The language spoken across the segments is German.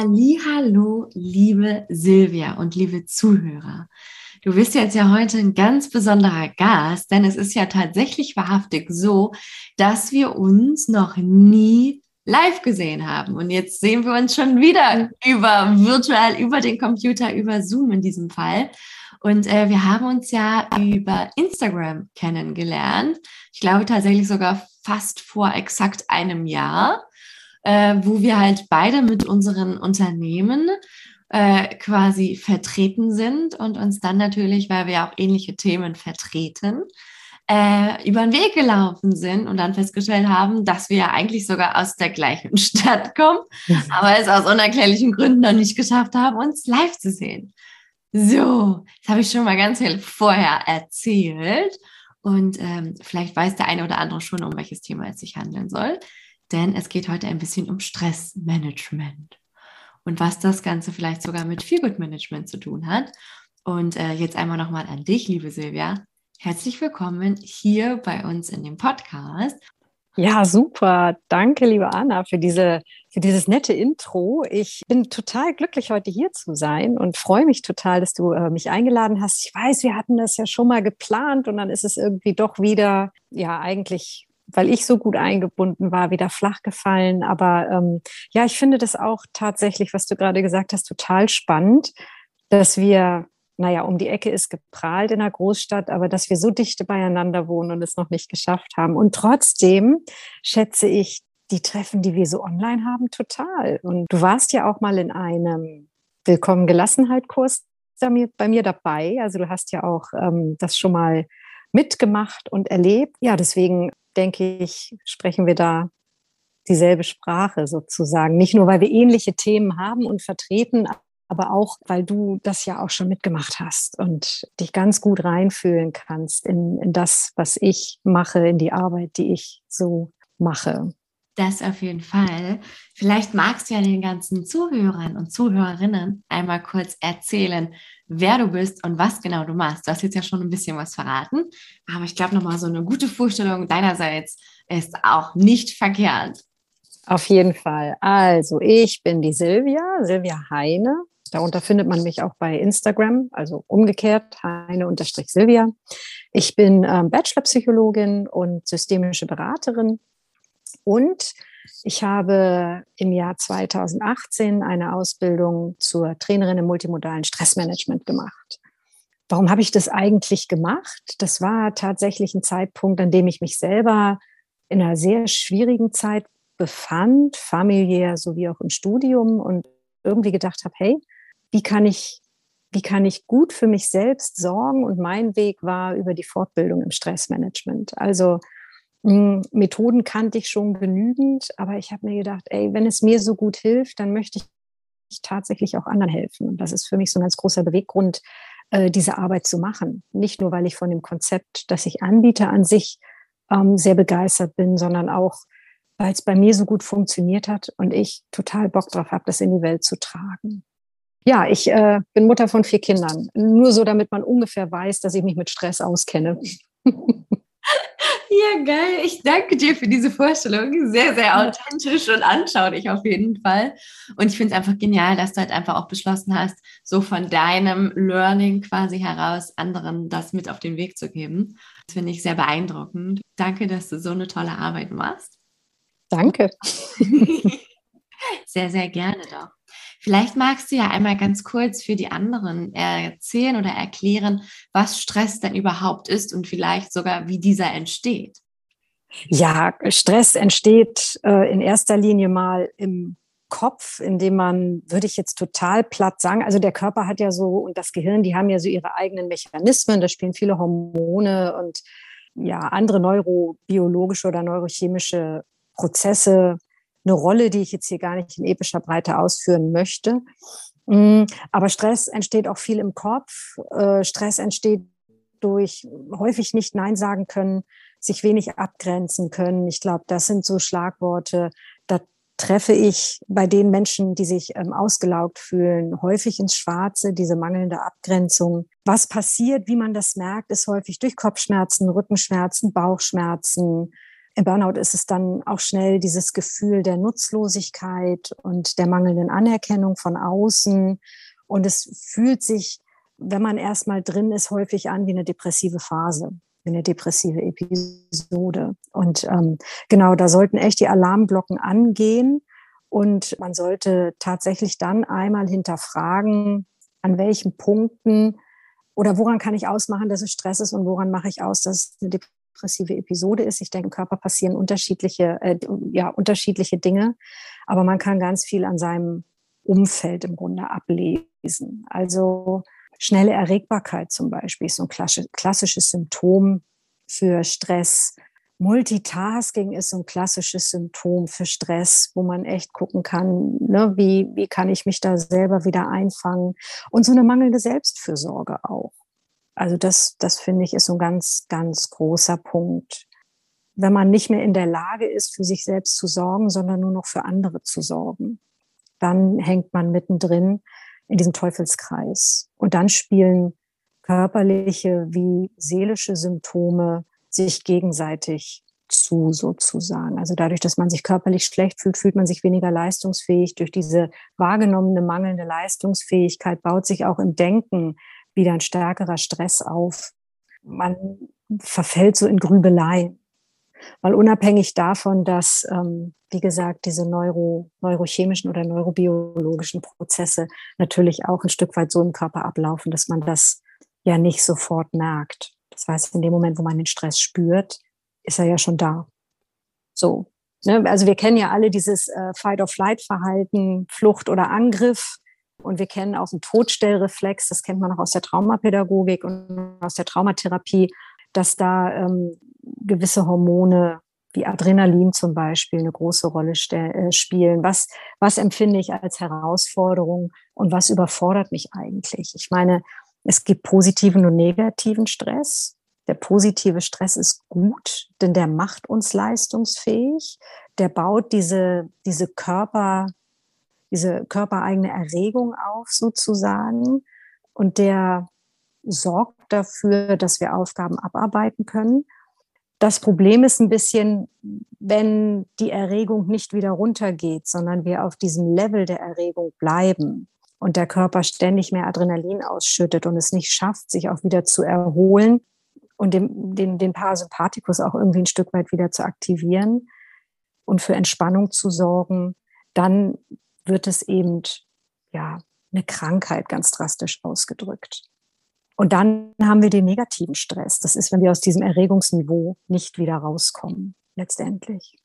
Hallo, liebe Silvia und liebe Zuhörer. Du bist jetzt ja heute ein ganz besonderer Gast, denn es ist ja tatsächlich wahrhaftig so, dass wir uns noch nie live gesehen haben. Und jetzt sehen wir uns schon wieder über virtuell, über den Computer, über Zoom in diesem Fall. Und äh, wir haben uns ja über Instagram kennengelernt. Ich glaube tatsächlich sogar fast vor exakt einem Jahr äh, wo wir halt beide mit unseren Unternehmen äh, quasi vertreten sind und uns dann natürlich, weil wir auch ähnliche Themen vertreten, äh, über den Weg gelaufen sind und dann festgestellt haben, dass wir ja eigentlich sogar aus der gleichen Stadt kommen, aber es aus unerklärlichen Gründen noch nicht geschafft haben, uns live zu sehen. So, das habe ich schon mal ganz viel vorher erzählt und ähm, vielleicht weiß der eine oder andere schon, um welches Thema es sich handeln soll denn es geht heute ein bisschen um Stressmanagement und was das Ganze vielleicht sogar mit Feelgood Management zu tun hat. Und äh, jetzt einmal nochmal an dich, liebe Silvia. Herzlich willkommen hier bei uns in dem Podcast. Ja, super. Danke, liebe Anna, für, diese, für dieses nette Intro. Ich bin total glücklich, heute hier zu sein und freue mich total, dass du äh, mich eingeladen hast. Ich weiß, wir hatten das ja schon mal geplant und dann ist es irgendwie doch wieder, ja, eigentlich weil ich so gut eingebunden war, wieder flach gefallen. Aber ähm, ja, ich finde das auch tatsächlich, was du gerade gesagt hast, total spannend, dass wir, naja, um die Ecke ist geprahlt in der Großstadt, aber dass wir so dichte beieinander wohnen und es noch nicht geschafft haben. Und trotzdem schätze ich die Treffen, die wir so online haben, total. Und du warst ja auch mal in einem Willkommen Gelassenheit-Kurs bei mir dabei. Also du hast ja auch ähm, das schon mal mitgemacht und erlebt. Ja, deswegen denke ich, sprechen wir da dieselbe Sprache sozusagen. Nicht nur, weil wir ähnliche Themen haben und vertreten, aber auch, weil du das ja auch schon mitgemacht hast und dich ganz gut reinfühlen kannst in, in das, was ich mache, in die Arbeit, die ich so mache. Das auf jeden Fall. Vielleicht magst du ja den ganzen Zuhörern und Zuhörerinnen einmal kurz erzählen, wer du bist und was genau du machst. Du hast jetzt ja schon ein bisschen was verraten, aber ich glaube, nochmal so eine gute Vorstellung deinerseits ist auch nicht verkehrt. Auf jeden Fall. Also, ich bin die Silvia, Silvia Heine. Darunter findet man mich auch bei Instagram, also umgekehrt, Heine-Silvia. Ich bin ähm, Bachelorpsychologin und systemische Beraterin und ich habe im Jahr 2018 eine Ausbildung zur Trainerin im multimodalen Stressmanagement gemacht. Warum habe ich das eigentlich gemacht? Das war tatsächlich ein Zeitpunkt, an dem ich mich selber in einer sehr schwierigen Zeit befand, familiär sowie auch im Studium und irgendwie gedacht habe, hey, wie kann ich, wie kann ich gut für mich selbst sorgen? Und mein Weg war über die Fortbildung im Stressmanagement. Also Methoden kannte ich schon genügend, aber ich habe mir gedacht, ey, wenn es mir so gut hilft, dann möchte ich tatsächlich auch anderen helfen. Und das ist für mich so ein ganz großer Beweggrund, äh, diese Arbeit zu machen. Nicht nur, weil ich von dem Konzept, das ich anbiete, an sich ähm, sehr begeistert bin, sondern auch, weil es bei mir so gut funktioniert hat und ich total Bock drauf habe, das in die Welt zu tragen. Ja, ich äh, bin Mutter von vier Kindern. Nur so, damit man ungefähr weiß, dass ich mich mit Stress auskenne. Ja, geil. Ich danke dir für diese Vorstellung. Sehr, sehr authentisch und anschaulich auf jeden Fall. Und ich finde es einfach genial, dass du halt einfach auch beschlossen hast, so von deinem Learning quasi heraus anderen das mit auf den Weg zu geben. Das finde ich sehr beeindruckend. Danke, dass du so eine tolle Arbeit machst. Danke. sehr, sehr gerne doch. Vielleicht magst du ja einmal ganz kurz für die anderen erzählen oder erklären, was Stress denn überhaupt ist und vielleicht sogar, wie dieser entsteht. Ja, Stress entsteht äh, in erster Linie mal im Kopf, indem man, würde ich jetzt total platt sagen, also der Körper hat ja so und das Gehirn, die haben ja so ihre eigenen Mechanismen, da spielen viele Hormone und ja, andere neurobiologische oder neurochemische Prozesse eine Rolle, die ich jetzt hier gar nicht in epischer Breite ausführen möchte. Mm, aber Stress entsteht auch viel im Kopf. Äh, Stress entsteht durch häufig nicht Nein sagen können, sich wenig abgrenzen können. Ich glaube, das sind so Schlagworte. Da treffe ich bei den Menschen, die sich ähm, ausgelaugt fühlen, häufig ins Schwarze, diese mangelnde Abgrenzung. Was passiert, wie man das merkt, ist häufig durch Kopfschmerzen, Rückenschmerzen, Bauchschmerzen. Im Burnout ist es dann auch schnell dieses Gefühl der Nutzlosigkeit und der mangelnden Anerkennung von außen. Und es fühlt sich, wenn man erstmal drin ist, häufig an wie eine depressive Phase eine depressive Episode. Und ähm, genau, da sollten echt die Alarmglocken angehen. Und man sollte tatsächlich dann einmal hinterfragen, an welchen Punkten oder woran kann ich ausmachen, dass es Stress ist und woran mache ich aus, dass es eine depressive Episode ist. Ich denke, im Körper passieren unterschiedliche, äh, ja, unterschiedliche Dinge, aber man kann ganz viel an seinem Umfeld im Grunde ablesen. Also Schnelle Erregbarkeit zum Beispiel ist so ein klassisches Symptom für Stress. Multitasking ist so ein klassisches Symptom für Stress, wo man echt gucken kann, ne, wie, wie kann ich mich da selber wieder einfangen. Und so eine mangelnde Selbstfürsorge auch. Also das, das finde ich ist so ein ganz, ganz großer Punkt. Wenn man nicht mehr in der Lage ist, für sich selbst zu sorgen, sondern nur noch für andere zu sorgen, dann hängt man mittendrin in diesem Teufelskreis. Und dann spielen körperliche wie seelische Symptome sich gegenseitig zu sozusagen. Also dadurch, dass man sich körperlich schlecht fühlt, fühlt man sich weniger leistungsfähig. Durch diese wahrgenommene mangelnde Leistungsfähigkeit baut sich auch im Denken wieder ein stärkerer Stress auf. Man verfällt so in Grübelei. Weil unabhängig davon, dass, ähm, wie gesagt, diese neuro, neurochemischen oder neurobiologischen Prozesse natürlich auch ein Stück weit so im Körper ablaufen, dass man das ja nicht sofort merkt. Das heißt, in dem Moment, wo man den Stress spürt, ist er ja schon da. So. Ne? Also wir kennen ja alle dieses äh, Fight-of-Flight-Verhalten, Flucht oder Angriff. Und wir kennen auch einen Todstellreflex, das kennt man auch aus der Traumapädagogik und aus der Traumatherapie, dass da ähm, gewisse Hormone wie Adrenalin zum Beispiel eine große Rolle äh, spielen. Was, was empfinde ich als Herausforderung und was überfordert mich eigentlich? Ich meine, es gibt positiven und negativen Stress. Der positive Stress ist gut, denn der macht uns leistungsfähig. Der baut diese, diese Körper, diese körpereigene Erregung auf sozusagen. Und der sorgt dafür, dass wir Aufgaben abarbeiten können. Das Problem ist ein bisschen, wenn die Erregung nicht wieder runtergeht, sondern wir auf diesem Level der Erregung bleiben und der Körper ständig mehr Adrenalin ausschüttet und es nicht schafft, sich auch wieder zu erholen und den, den, den Parasympathikus auch irgendwie ein Stück weit wieder zu aktivieren und für Entspannung zu sorgen, dann wird es eben, ja, eine Krankheit ganz drastisch ausgedrückt. Und dann haben wir den negativen Stress. Das ist, wenn wir aus diesem Erregungsniveau nicht wieder rauskommen, letztendlich.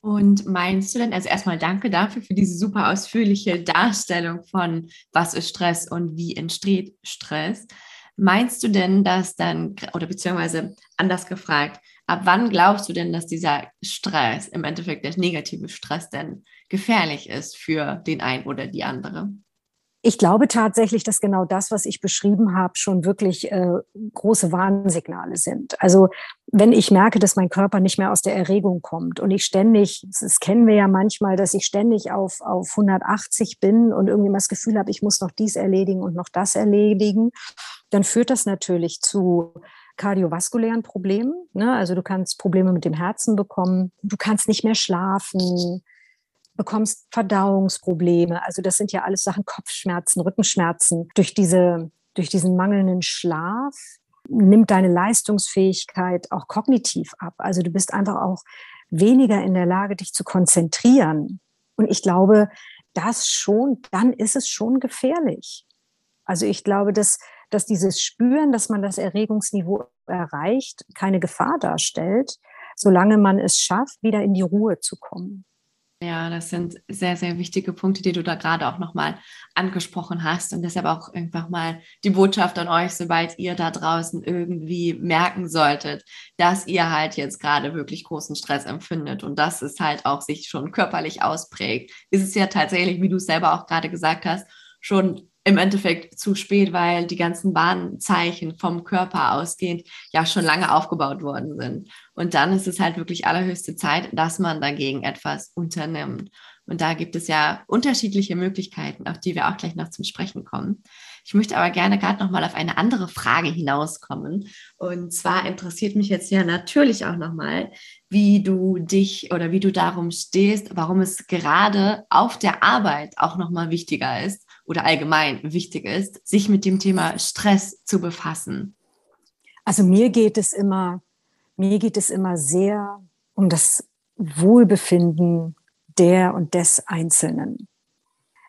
Und meinst du denn, also erstmal danke dafür für diese super ausführliche Darstellung von was ist Stress und wie entsteht Stress. Meinst du denn, dass dann, oder beziehungsweise anders gefragt, ab wann glaubst du denn, dass dieser Stress, im Endeffekt der negative Stress, denn gefährlich ist für den einen oder die andere? ich glaube tatsächlich, dass genau das, was ich beschrieben habe, schon wirklich äh, große Warnsignale sind. Also wenn ich merke, dass mein Körper nicht mehr aus der Erregung kommt und ich ständig, das kennen wir ja manchmal, dass ich ständig auf, auf 180 bin und irgendwie mal das Gefühl habe, ich muss noch dies erledigen und noch das erledigen, dann führt das natürlich zu kardiovaskulären Problemen. Ne? Also du kannst Probleme mit dem Herzen bekommen, du kannst nicht mehr schlafen, bekommst Verdauungsprobleme. Also das sind ja alles Sachen, Kopfschmerzen, Rückenschmerzen. Durch, diese, durch diesen mangelnden Schlaf nimmt deine Leistungsfähigkeit auch kognitiv ab. Also du bist einfach auch weniger in der Lage, dich zu konzentrieren. Und ich glaube, das schon, dann ist es schon gefährlich. Also ich glaube, dass, dass dieses Spüren, dass man das Erregungsniveau erreicht, keine Gefahr darstellt, solange man es schafft, wieder in die Ruhe zu kommen. Ja, das sind sehr, sehr wichtige Punkte, die du da gerade auch nochmal angesprochen hast. Und deshalb auch einfach mal die Botschaft an euch, sobald ihr da draußen irgendwie merken solltet, dass ihr halt jetzt gerade wirklich großen Stress empfindet und dass es halt auch sich schon körperlich ausprägt, ist es ja tatsächlich, wie du es selber auch gerade gesagt hast, schon im Endeffekt zu spät, weil die ganzen Warnzeichen vom Körper ausgehend ja schon lange aufgebaut worden sind. Und dann ist es halt wirklich allerhöchste Zeit, dass man dagegen etwas unternimmt. Und da gibt es ja unterschiedliche Möglichkeiten, auf die wir auch gleich noch zum Sprechen kommen. Ich möchte aber gerne gerade noch mal auf eine andere Frage hinauskommen. Und zwar interessiert mich jetzt ja natürlich auch noch mal, wie du dich oder wie du darum stehst, warum es gerade auf der Arbeit auch noch mal wichtiger ist, oder allgemein wichtig ist, sich mit dem Thema Stress zu befassen? Also mir geht es immer, mir geht es immer sehr um das Wohlbefinden der und des Einzelnen.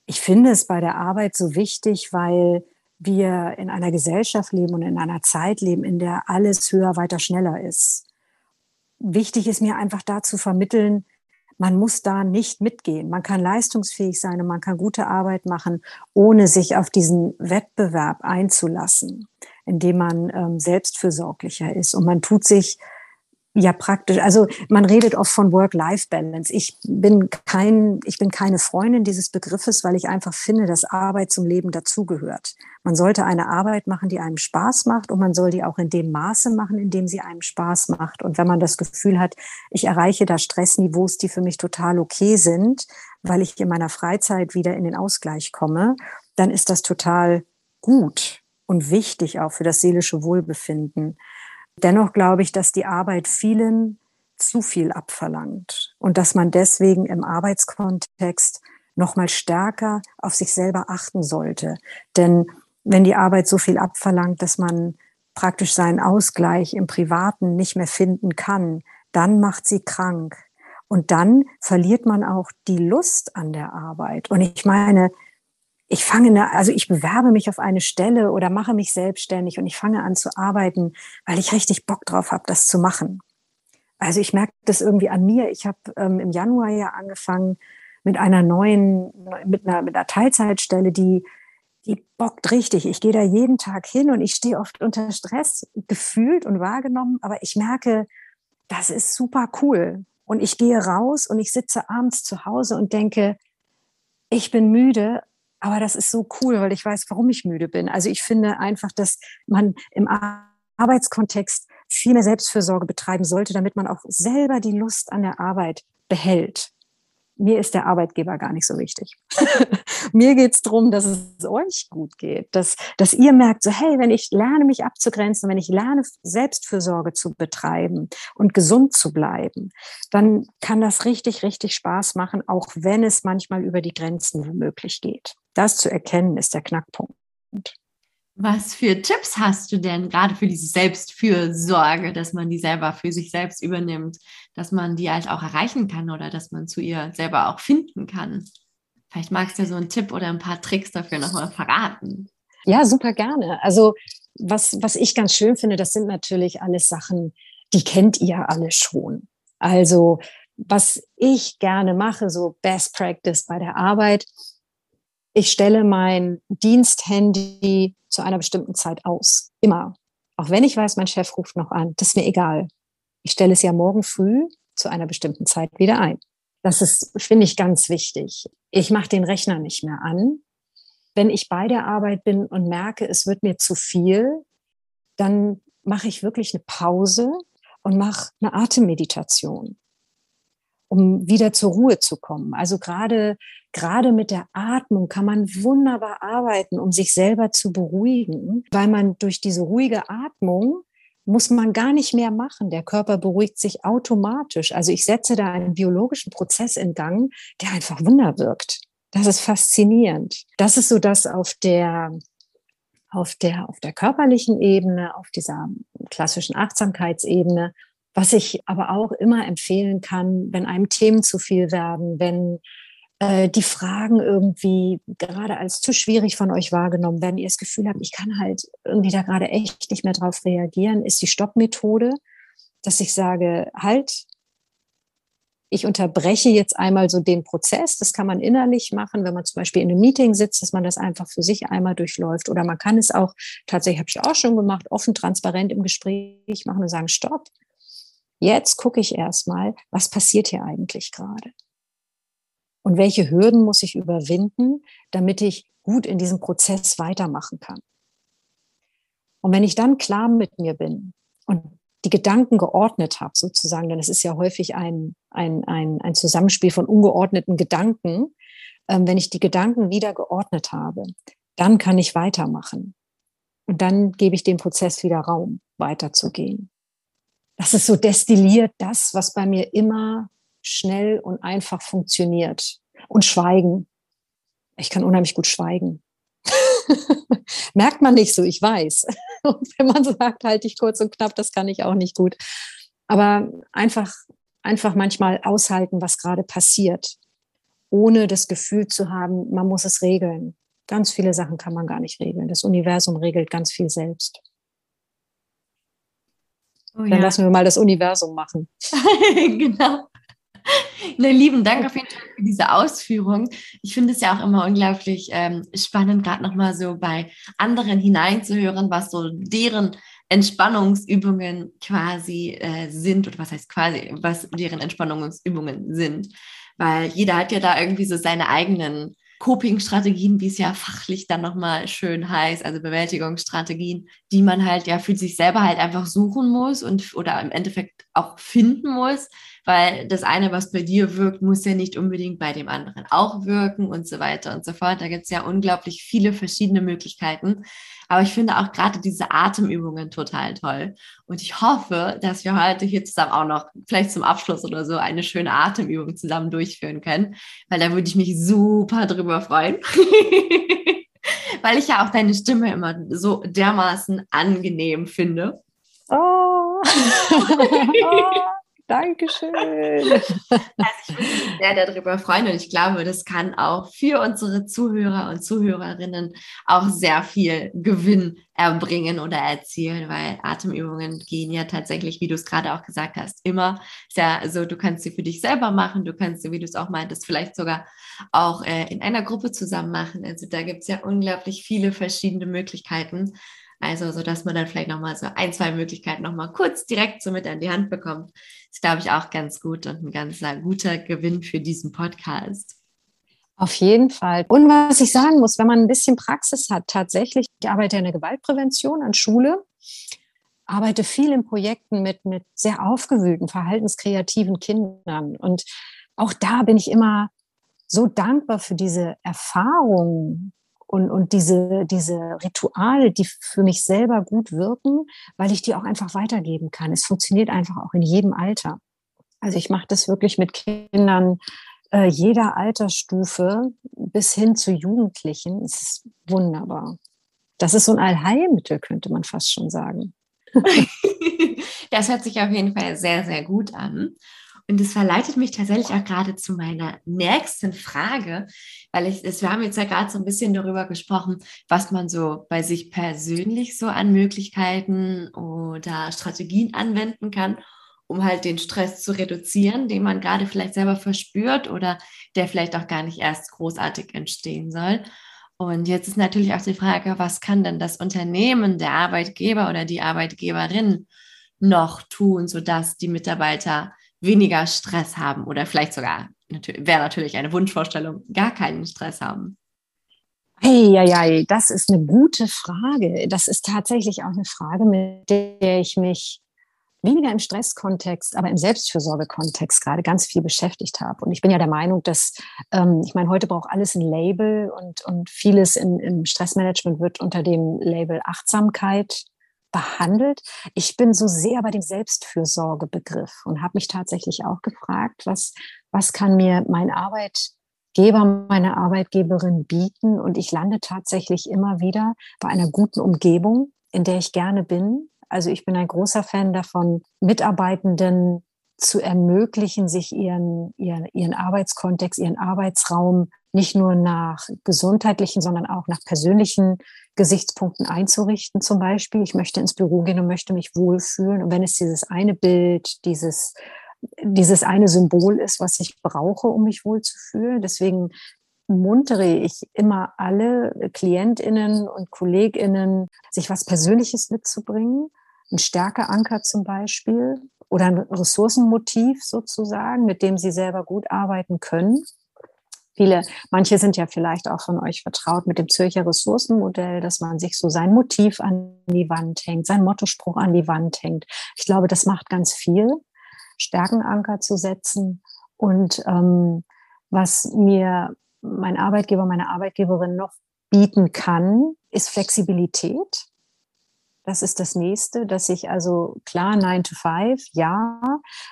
Ich finde es bei der Arbeit so wichtig, weil wir in einer Gesellschaft leben und in einer Zeit leben, in der alles höher, weiter, schneller ist. Wichtig ist mir einfach da zu vermitteln, man muss da nicht mitgehen. Man kann leistungsfähig sein und man kann gute Arbeit machen, ohne sich auf diesen Wettbewerb einzulassen, indem man ähm, selbstfürsorglicher ist. Und man tut sich ja praktisch. Also man redet oft von Work-Life-Balance. Ich bin kein, ich bin keine Freundin dieses Begriffes, weil ich einfach finde, dass Arbeit zum Leben dazugehört. Man sollte eine Arbeit machen, die einem Spaß macht und man soll die auch in dem Maße machen, in dem sie einem Spaß macht. Und wenn man das Gefühl hat, ich erreiche da Stressniveaus, die für mich total okay sind, weil ich in meiner Freizeit wieder in den Ausgleich komme, dann ist das total gut und wichtig auch für das seelische Wohlbefinden. Dennoch glaube ich, dass die Arbeit vielen zu viel abverlangt und dass man deswegen im Arbeitskontext noch mal stärker auf sich selber achten sollte. Denn wenn die Arbeit so viel abverlangt, dass man praktisch seinen Ausgleich im Privaten nicht mehr finden kann, dann macht sie krank. Und dann verliert man auch die Lust an der Arbeit. Und ich meine, ich fange, eine, also ich bewerbe mich auf eine Stelle oder mache mich selbstständig und ich fange an zu arbeiten, weil ich richtig Bock drauf habe, das zu machen. Also ich merke das irgendwie an mir. Ich habe ähm, im Januar ja angefangen mit einer neuen, mit einer, mit einer Teilzeitstelle, die, die bockt richtig. Ich gehe da jeden Tag hin und ich stehe oft unter Stress, gefühlt und wahrgenommen, aber ich merke, das ist super cool. Und ich gehe raus und ich sitze abends zu Hause und denke, ich bin müde, aber das ist so cool, weil ich weiß, warum ich müde bin. Also ich finde einfach, dass man im Arbeitskontext viel mehr Selbstfürsorge betreiben sollte, damit man auch selber die Lust an der Arbeit behält mir ist der Arbeitgeber gar nicht so wichtig. mir geht es darum, dass es euch gut geht, dass, dass ihr merkt, so hey, wenn ich lerne, mich abzugrenzen, wenn ich lerne, Selbstfürsorge zu betreiben und gesund zu bleiben, dann kann das richtig, richtig Spaß machen, auch wenn es manchmal über die Grenzen womöglich geht. Das zu erkennen ist der Knackpunkt. Was für Tipps hast du denn gerade für diese Selbstfürsorge, dass man die selber für sich selbst übernimmt, dass man die halt auch erreichen kann oder dass man zu ihr selber auch finden kann? Vielleicht magst du so einen Tipp oder ein paar Tricks dafür nochmal verraten. Ja, super gerne. Also was, was ich ganz schön finde, das sind natürlich alles Sachen, die kennt ihr alle schon. Also was ich gerne mache, so Best Practice bei der Arbeit, ich stelle mein Diensthandy zu einer bestimmten Zeit aus. Immer. Auch wenn ich weiß, mein Chef ruft noch an. Das ist mir egal. Ich stelle es ja morgen früh zu einer bestimmten Zeit wieder ein. Das ist, finde ich, ganz wichtig. Ich mache den Rechner nicht mehr an. Wenn ich bei der Arbeit bin und merke, es wird mir zu viel, dann mache ich wirklich eine Pause und mache eine Atemmeditation um wieder zur Ruhe zu kommen. Also gerade, gerade mit der Atmung kann man wunderbar arbeiten, um sich selber zu beruhigen, weil man durch diese ruhige Atmung muss man gar nicht mehr machen. Der Körper beruhigt sich automatisch. Also ich setze da einen biologischen Prozess in Gang, der einfach Wunder wirkt. Das ist faszinierend. Das ist so das auf der, auf der, auf der körperlichen Ebene, auf dieser klassischen Achtsamkeitsebene. Was ich aber auch immer empfehlen kann, wenn einem Themen zu viel werden, wenn äh, die Fragen irgendwie gerade als zu schwierig von euch wahrgenommen werden, ihr das Gefühl habt, ich kann halt irgendwie da gerade echt nicht mehr drauf reagieren, ist die Stoppmethode, dass ich sage, halt, ich unterbreche jetzt einmal so den Prozess. Das kann man innerlich machen, wenn man zum Beispiel in einem Meeting sitzt, dass man das einfach für sich einmal durchläuft. Oder man kann es auch, tatsächlich habe ich auch schon gemacht, offen, transparent im Gespräch machen und sagen, stopp. Jetzt gucke ich erstmal, was passiert hier eigentlich gerade? Und welche Hürden muss ich überwinden, damit ich gut in diesem Prozess weitermachen kann? Und wenn ich dann klar mit mir bin und die Gedanken geordnet habe, sozusagen, denn es ist ja häufig ein, ein, ein, ein Zusammenspiel von ungeordneten Gedanken. Ähm, wenn ich die Gedanken wieder geordnet habe, dann kann ich weitermachen. Und dann gebe ich dem Prozess wieder Raum, weiterzugehen. Das ist so destilliert das, was bei mir immer schnell und einfach funktioniert. Und schweigen. Ich kann unheimlich gut schweigen. Merkt man nicht so, ich weiß. Und wenn man sagt, halte ich kurz und knapp, das kann ich auch nicht gut. Aber einfach, einfach manchmal aushalten, was gerade passiert, ohne das Gefühl zu haben, man muss es regeln. Ganz viele Sachen kann man gar nicht regeln. Das Universum regelt ganz viel selbst. Oh, Dann ja. lassen wir mal das Universum machen. genau. Ne, lieben Dank auf jeden Fall für diese Ausführung. Ich finde es ja auch immer unglaublich ähm, spannend, gerade nochmal so bei anderen hineinzuhören, was so deren Entspannungsübungen quasi äh, sind oder was heißt quasi, was deren Entspannungsübungen sind. Weil jeder hat ja da irgendwie so seine eigenen Coping-Strategien, wie es ja fachlich dann nochmal schön heißt, also Bewältigungsstrategien, die man halt ja für sich selber halt einfach suchen muss und oder im Endeffekt auch finden muss, weil das eine, was bei dir wirkt, muss ja nicht unbedingt bei dem anderen auch wirken und so weiter und so fort. Da gibt es ja unglaublich viele verschiedene Möglichkeiten. Aber ich finde auch gerade diese Atemübungen total toll. Und ich hoffe, dass wir heute hier zusammen auch noch, vielleicht zum Abschluss oder so, eine schöne Atemübung zusammen durchführen können, weil da würde ich mich super drüber freuen. weil ich ja auch deine Stimme immer so dermaßen angenehm finde. Oh. oh. Dankeschön. Also ich würde mich sehr darüber freuen und ich glaube, das kann auch für unsere Zuhörer und Zuhörerinnen auch sehr viel Gewinn erbringen oder erzielen, weil Atemübungen gehen ja tatsächlich, wie du es gerade auch gesagt hast, immer. Ist ja so, du kannst sie für dich selber machen, du kannst sie, wie du es auch meintest, vielleicht sogar auch äh, in einer Gruppe zusammen machen. Also da gibt es ja unglaublich viele verschiedene Möglichkeiten. Also, so dass man dann vielleicht nochmal so ein, zwei Möglichkeiten nochmal kurz direkt so mit an die Hand bekommt. Ist, glaube ich, auch ganz gut und ein ganz guter Gewinn für diesen Podcast. Auf jeden Fall. Und was ich sagen muss, wenn man ein bisschen Praxis hat, tatsächlich, ich arbeite in der Gewaltprävention an Schule, arbeite viel in Projekten mit, mit sehr aufgewühlten, verhaltenskreativen Kindern. Und auch da bin ich immer so dankbar für diese Erfahrungen, und, und diese, diese Rituale, die für mich selber gut wirken, weil ich die auch einfach weitergeben kann. Es funktioniert einfach auch in jedem Alter. Also ich mache das wirklich mit Kindern äh, jeder Altersstufe bis hin zu Jugendlichen. Es ist wunderbar. Das ist so ein Allheilmittel, könnte man fast schon sagen. das hört sich auf jeden Fall sehr, sehr gut an. Und das verleitet mich tatsächlich auch gerade zu meiner nächsten Frage, weil ich, wir haben jetzt ja gerade so ein bisschen darüber gesprochen, was man so bei sich persönlich so an Möglichkeiten oder Strategien anwenden kann, um halt den Stress zu reduzieren, den man gerade vielleicht selber verspürt oder der vielleicht auch gar nicht erst großartig entstehen soll. Und jetzt ist natürlich auch die Frage, was kann denn das Unternehmen, der Arbeitgeber oder die Arbeitgeberin noch tun, sodass die Mitarbeiter weniger Stress haben oder vielleicht sogar, wäre natürlich eine Wunschvorstellung, gar keinen Stress haben? Hey, ja, ja, das ist eine gute Frage. Das ist tatsächlich auch eine Frage, mit der ich mich weniger im Stresskontext, aber im Selbstfürsorgekontext gerade ganz viel beschäftigt habe. Und ich bin ja der Meinung, dass, ähm, ich meine, heute braucht alles ein Label und, und vieles im, im Stressmanagement wird unter dem Label Achtsamkeit behandelt. Ich bin so sehr bei dem Selbstfürsorgebegriff und habe mich tatsächlich auch gefragt, was, was kann mir mein Arbeitgeber, meine Arbeitgeberin bieten? Und ich lande tatsächlich immer wieder bei einer guten Umgebung, in der ich gerne bin. Also ich bin ein großer Fan davon, Mitarbeitenden zu ermöglichen, sich ihren, ihren, ihren Arbeitskontext, ihren Arbeitsraum nicht nur nach gesundheitlichen, sondern auch nach persönlichen Gesichtspunkten einzurichten. Zum Beispiel, ich möchte ins Büro gehen und möchte mich wohlfühlen. Und wenn es dieses eine Bild, dieses dieses eine Symbol ist, was ich brauche, um mich wohlzufühlen. Deswegen muntere ich immer alle KlientInnen und KollegInnen, sich was Persönliches mitzubringen. Ein Stärkeanker zum Beispiel oder ein Ressourcenmotiv sozusagen, mit dem sie selber gut arbeiten können. Viele, manche sind ja vielleicht auch von euch vertraut mit dem Zürcher Ressourcenmodell, dass man sich so sein Motiv an die Wand hängt, sein Mottospruch an die Wand hängt. Ich glaube, das macht ganz viel, Stärkenanker zu setzen. Und ähm, was mir mein Arbeitgeber, meine Arbeitgeberin noch bieten kann, ist Flexibilität. Das ist das nächste, dass ich also klar 9 to 5, ja,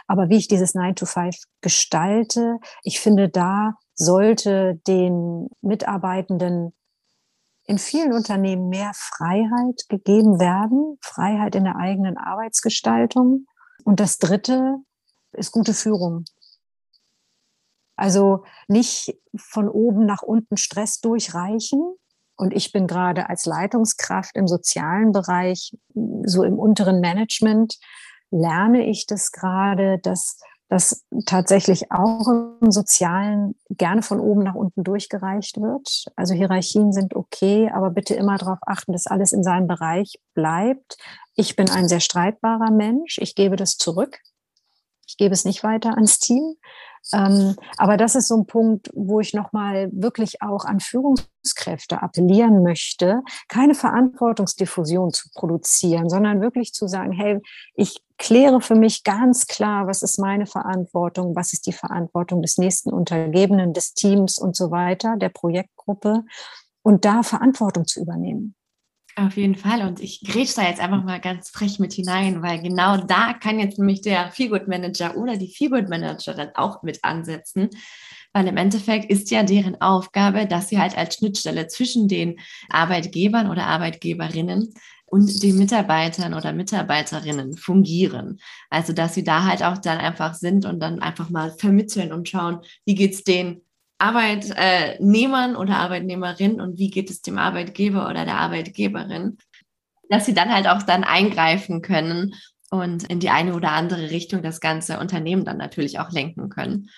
aber wie ich dieses 9 to 5 gestalte, ich finde, da sollte den Mitarbeitenden in vielen Unternehmen mehr Freiheit gegeben werden, Freiheit in der eigenen Arbeitsgestaltung. Und das dritte ist gute Führung. Also nicht von oben nach unten Stress durchreichen. Und ich bin gerade als Leitungskraft im sozialen Bereich, so im unteren Management, lerne ich das gerade, dass das tatsächlich auch im Sozialen gerne von oben nach unten durchgereicht wird. Also Hierarchien sind okay, aber bitte immer darauf achten, dass alles in seinem Bereich bleibt. Ich bin ein sehr streitbarer Mensch. Ich gebe das zurück. Ich gebe es nicht weiter ans Team. Ähm, aber das ist so ein Punkt, wo ich nochmal wirklich auch an Führungskräfte appellieren möchte, keine Verantwortungsdiffusion zu produzieren, sondern wirklich zu sagen, hey, ich kläre für mich ganz klar, was ist meine Verantwortung, was ist die Verantwortung des nächsten Untergebenen, des Teams und so weiter, der Projektgruppe und da Verantwortung zu übernehmen. Auf jeden Fall. Und ich grätsch da jetzt einfach mal ganz frech mit hinein, weil genau da kann jetzt nämlich der Feelgood Manager oder die Feelgood Managerin auch mit ansetzen. Weil im Endeffekt ist ja deren Aufgabe, dass sie halt als Schnittstelle zwischen den Arbeitgebern oder Arbeitgeberinnen und den Mitarbeitern oder Mitarbeiterinnen fungieren. Also, dass sie da halt auch dann einfach sind und dann einfach mal vermitteln und schauen, wie geht's denen Arbeitnehmern oder Arbeitnehmerinnen und wie geht es dem Arbeitgeber oder der Arbeitgeberin, dass sie dann halt auch dann eingreifen können und in die eine oder andere Richtung das ganze Unternehmen dann natürlich auch lenken können.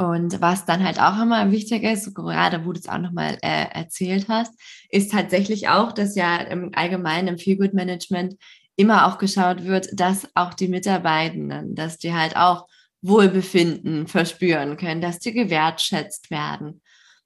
Und was dann halt auch immer wichtig ist, gerade wo du es auch nochmal äh, erzählt hast, ist tatsächlich auch, dass ja im Allgemeinen im Feelgood Management immer auch geschaut wird, dass auch die Mitarbeitenden, dass die halt auch Wohlbefinden verspüren können, dass die gewertschätzt werden.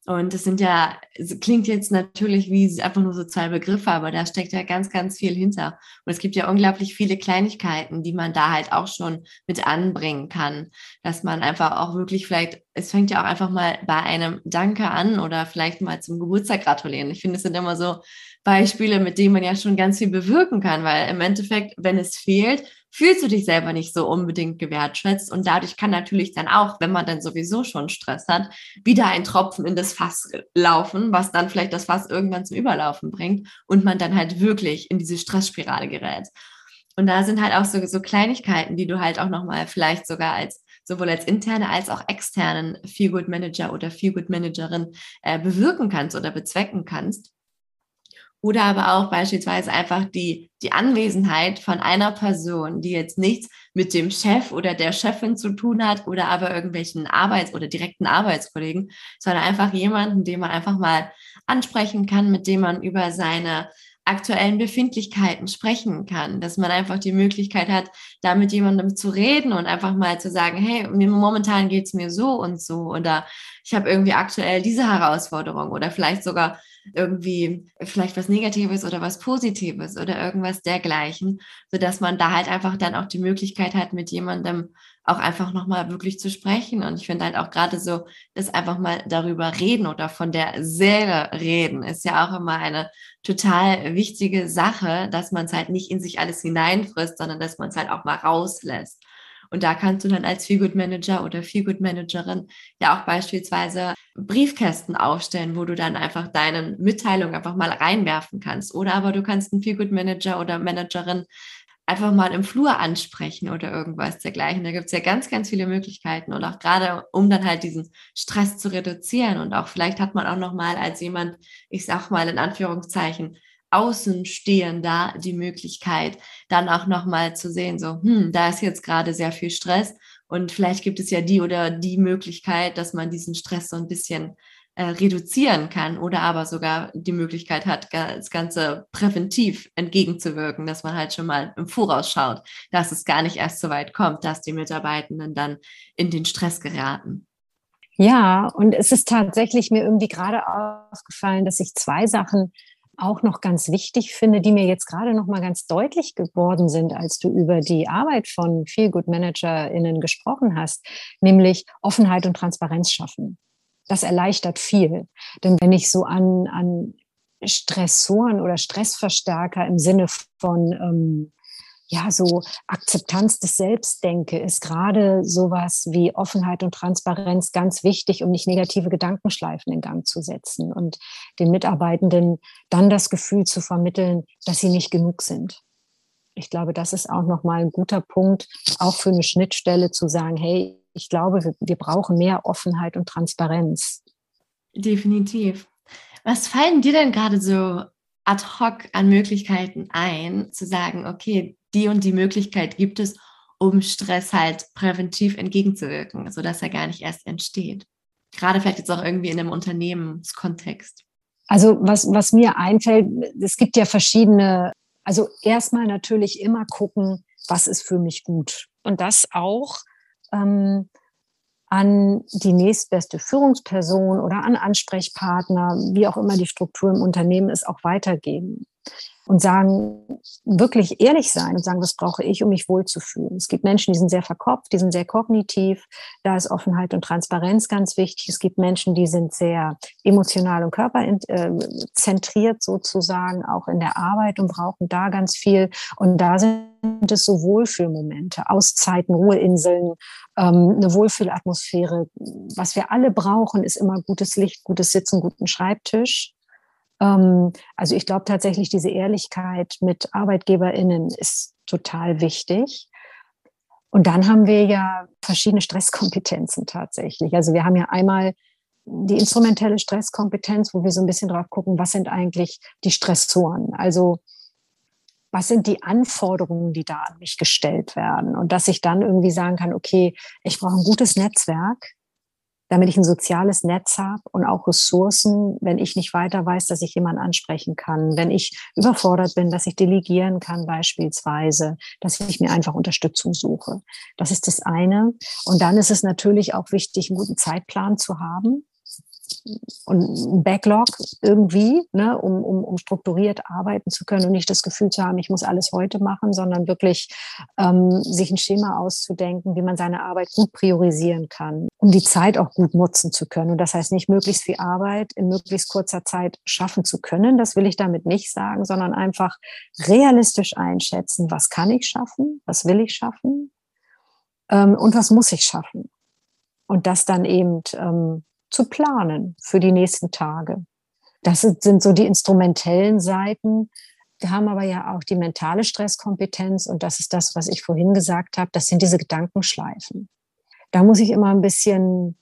Und es sind ja, es klingt jetzt natürlich wie einfach nur so zwei Begriffe, aber da steckt ja ganz, ganz viel hinter. Und es gibt ja unglaublich viele Kleinigkeiten, die man da halt auch schon mit anbringen kann, dass man einfach auch wirklich vielleicht, es fängt ja auch einfach mal bei einem Danke an oder vielleicht mal zum Geburtstag gratulieren. Ich finde, es sind immer so Beispiele, mit denen man ja schon ganz viel bewirken kann, weil im Endeffekt, wenn es fehlt, fühlst du dich selber nicht so unbedingt gewertschätzt. Und dadurch kann natürlich dann auch, wenn man dann sowieso schon Stress hat, wieder ein Tropfen in das Fass laufen, was dann vielleicht das Fass irgendwann zum Überlaufen bringt und man dann halt wirklich in diese Stressspirale gerät. Und da sind halt auch so, so Kleinigkeiten, die du halt auch nochmal vielleicht sogar als sowohl als interne als auch externen Feelgood Manager oder Feelgood Managerin äh, bewirken kannst oder bezwecken kannst. Oder aber auch beispielsweise einfach die, die Anwesenheit von einer Person, die jetzt nichts mit dem Chef oder der Chefin zu tun hat oder aber irgendwelchen Arbeits- oder direkten Arbeitskollegen, sondern einfach jemanden, den man einfach mal ansprechen kann, mit dem man über seine aktuellen Befindlichkeiten sprechen kann, dass man einfach die Möglichkeit hat, da mit jemandem zu reden und einfach mal zu sagen, hey, momentan geht's mir so und so oder ich habe irgendwie aktuell diese Herausforderung oder vielleicht sogar irgendwie vielleicht was Negatives oder was Positives oder irgendwas dergleichen, sodass man da halt einfach dann auch die Möglichkeit hat, mit jemandem auch einfach nochmal wirklich zu sprechen. Und ich finde halt auch gerade so, das einfach mal darüber reden oder von der Seele reden, ist ja auch immer eine total wichtige Sache, dass man es halt nicht in sich alles hineinfrisst, sondern dass man es halt auch mal rauslässt. Und da kannst du dann als Feelgood Manager oder Feelgood Managerin ja auch beispielsweise Briefkästen aufstellen, wo du dann einfach deine Mitteilung einfach mal reinwerfen kannst. Oder aber du kannst einen Feelgood Manager oder Managerin einfach mal im Flur ansprechen oder irgendwas dergleichen. Da gibt es ja ganz, ganz viele Möglichkeiten und auch gerade, um dann halt diesen Stress zu reduzieren und auch vielleicht hat man auch noch mal als jemand, ich sag mal in Anführungszeichen, Außenstehender die Möglichkeit, dann auch noch mal zu sehen, so, hm, da ist jetzt gerade sehr viel Stress Und vielleicht gibt es ja die oder die Möglichkeit, dass man diesen Stress so ein bisschen äh, reduzieren kann oder aber sogar die Möglichkeit hat, das Ganze präventiv entgegenzuwirken, dass man halt schon mal im Voraus schaut, dass es gar nicht erst so weit kommt, dass die Mitarbeitenden dann in den Stress geraten. Ja, und es ist tatsächlich mir irgendwie gerade aufgefallen, dass ich zwei Sachen auch noch ganz wichtig finde, die mir jetzt gerade noch mal ganz deutlich geworden sind, als du über die Arbeit von Feel Good ManagerInnen gesprochen hast, nämlich Offenheit und Transparenz schaffen. Das erleichtert viel. Denn wenn ich so an, an Stressoren oder Stressverstärker im Sinne von ähm, ja, so Akzeptanz des Selbstdenke ist gerade sowas wie Offenheit und Transparenz ganz wichtig, um nicht negative Gedankenschleifen in Gang zu setzen und den Mitarbeitenden dann das Gefühl zu vermitteln, dass sie nicht genug sind. Ich glaube, das ist auch nochmal ein guter Punkt, auch für eine Schnittstelle zu sagen, hey, ich glaube, wir, brauchen mehr Offenheit und Transparenz. Definitiv. Was fallen dir denn gerade so ad hoc an Möglichkeiten ein, zu sagen, okay, die und die Möglichkeit gibt es, um Stress halt präventiv entgegenzuwirken, sodass er gar nicht erst entsteht. Gerade vielleicht jetzt auch irgendwie in einem Unternehmenskontext. Also was, was mir einfällt, es gibt ja verschiedene, also erstmal natürlich immer gucken, was ist für mich gut. Und das auch ähm, an die nächstbeste Führungsperson oder an Ansprechpartner, wie auch immer die Struktur im Unternehmen ist, auch weitergeben und sagen, wirklich ehrlich sein und sagen, was brauche ich, um mich wohlzufühlen. Es gibt Menschen, die sind sehr verkopft, die sind sehr kognitiv. Da ist Offenheit und Transparenz ganz wichtig. Es gibt Menschen, die sind sehr emotional und körperzentriert sozusagen, auch in der Arbeit und brauchen da ganz viel. Und da sind es so Wohlfühlmomente, Auszeiten, Ruheinseln, ähm, eine Wohlfühlatmosphäre. Was wir alle brauchen, ist immer gutes Licht, gutes Sitzen, guten Schreibtisch. Ähm, also ich glaube tatsächlich, diese Ehrlichkeit mit ArbeitgeberInnen ist total wichtig. Und dann haben wir ja verschiedene Stresskompetenzen tatsächlich. Also wir haben ja einmal die instrumentelle Stresskompetenz, wo wir so ein bisschen drauf gucken, was sind eigentlich die Stressoren? Also was sind die Anforderungen, die da an mich gestellt werden? Und dass ich dann irgendwie sagen kann, okay, ich brauche ein gutes Netzwerk, damit ich ein soziales Netz habe und auch Ressourcen, wenn ich nicht weiter weiß, dass ich jemanden ansprechen kann, wenn ich überfordert bin, dass ich delegieren kann beispielsweise, dass ich mir einfach Unterstützung suche. Das ist das eine. Und dann ist es natürlich auch wichtig, einen guten Zeitplan zu haben und ein Backlog irgendwie, ne, um, um, um strukturiert arbeiten zu können und nicht das Gefühl zu haben, ich muss alles heute machen, sondern wirklich ähm, sich ein Schema auszudenken, wie man seine Arbeit gut priorisieren kann, um die Zeit auch gut nutzen zu können. Und das heißt nicht möglichst viel Arbeit in möglichst kurzer Zeit schaffen zu können. Das will ich damit nicht sagen, sondern einfach realistisch einschätzen, was kann ich schaffen, was will ich schaffen ähm, und was muss ich schaffen. Und das dann eben ähm, zu planen für die nächsten Tage. Das sind so die instrumentellen Seiten. Wir haben aber ja auch die mentale Stresskompetenz und das ist das, was ich vorhin gesagt habe. Das sind diese Gedankenschleifen. Da muss ich immer ein bisschen,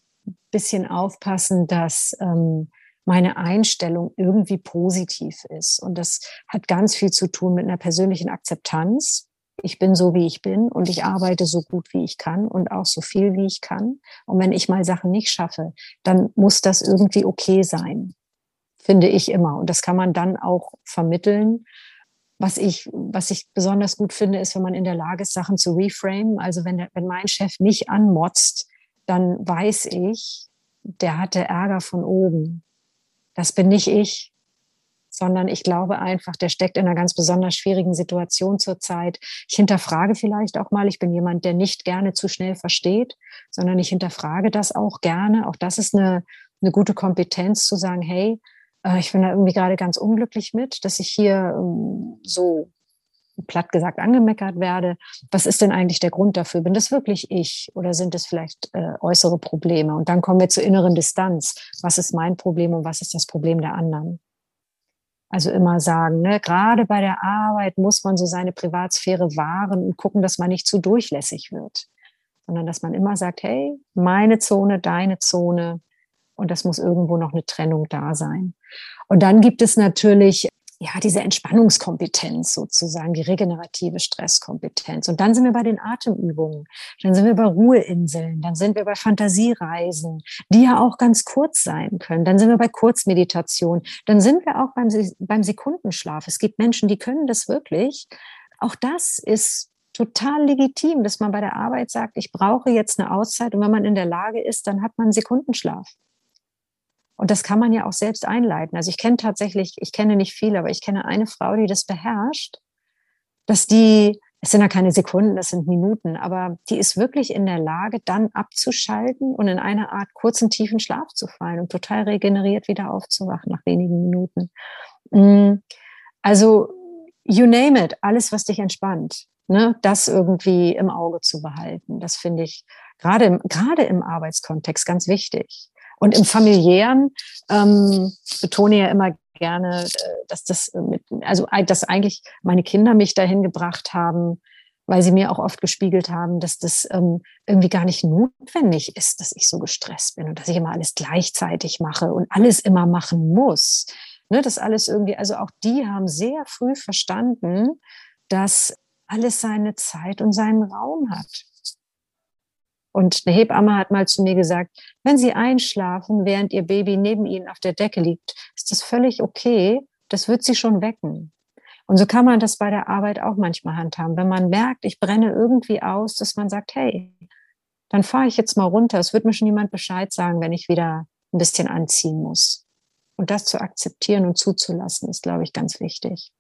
bisschen aufpassen, dass ähm, meine Einstellung irgendwie positiv ist. Und das hat ganz viel zu tun mit einer persönlichen Akzeptanz ich bin so, wie ich bin und ich arbeite so gut, wie ich kann und auch so viel, wie ich kann. Und wenn ich mal Sachen nicht schaffe, dann muss das irgendwie okay sein, finde ich immer. Und das kann man dann auch vermitteln. Was ich, was ich besonders gut finde, ist, wenn man in der Lage ist, Sachen zu reframe. Also wenn, der, wenn mein Chef mich anmotzt, dann weiß ich, der hatte Ärger von oben. Das bin nicht ich sondern ich glaube einfach, der steckt in einer ganz besonders schwierigen Situation zurzeit. Ich hinterfrage vielleicht auch mal, ich bin jemand, der nicht gerne zu schnell versteht, sondern ich hinterfrage das auch gerne. Auch das ist eine, eine gute Kompetenz zu sagen, hey, äh, ich bin da irgendwie gerade ganz unglücklich mit, dass ich hier ähm, so platt gesagt angemeckert werde. Was ist denn eigentlich der Grund dafür? Bin das wirklich ich oder sind es vielleicht äh, äußere Probleme? Und dann kommen wir zur inneren Distanz. Was ist mein Problem und was ist das Problem der anderen? Also immer sagen, ne, gerade bei der Arbeit muss man so seine Privatsphäre wahren und gucken, dass man nicht zu durchlässig wird, sondern dass man immer sagt, hey, meine Zone, deine Zone und das muss irgendwo noch eine Trennung da sein. Und dann gibt es natürlich ja, diese Entspannungskompetenz sozusagen, die regenerative Stresskompetenz. Und dann sind wir bei den Atemübungen, dann sind wir bei Ruheinseln, dann sind wir bei Fantasiereisen, die ja auch ganz kurz sein können. Dann sind wir bei Kurzmeditation, dann sind wir auch beim, beim Sekundenschlaf. Es gibt Menschen, die können das wirklich. Auch das ist total legitim, dass man bei der Arbeit sagt, ich brauche jetzt eine Auszeit und wenn man in der Lage ist, dann hat man einen Sekundenschlaf. Und das kann man ja auch selbst einleiten. Also ich kenne tatsächlich, ich kenne nicht viele, aber ich kenne eine Frau, die das beherrscht, dass die, es sind ja keine Sekunden, das sind Minuten, aber die ist wirklich in der Lage, dann abzuschalten und in eine Art kurzen, tiefen Schlaf zu fallen und total regeneriert wieder aufzuwachen nach wenigen Minuten. Mm, also, you name it, alles, was dich entspannt. Ne, das irgendwie im Auge zu behalten. Das finde ich gerade gerade im Arbeitskontext ganz wichtig. Und im familiären ähm, betone ja immer gerne, äh, dass das mit, also dass eigentlich meine Kinder mich dahin gebracht haben, weil sie mir auch oft gespiegelt haben, dass das ähm, irgendwie gar nicht notwendig ist, dass ich so gestresst bin und dass ich immer alles gleichzeitig mache und alles immer machen muss. Ne, das alles irgendwie, also auch die haben sehr früh verstanden, dass alles seine Zeit und seinen Raum hat. Und eine Hebamme hat mal zu mir gesagt, wenn Sie einschlafen, während Ihr Baby neben Ihnen auf der Decke liegt, ist das völlig okay. Das wird Sie schon wecken. Und so kann man das bei der Arbeit auch manchmal handhaben. Wenn man merkt, ich brenne irgendwie aus, dass man sagt, hey, dann fahre ich jetzt mal runter. Es wird mir schon jemand Bescheid sagen, wenn ich wieder ein bisschen anziehen muss. Und das zu akzeptieren und zuzulassen, ist, glaube ich, ganz wichtig.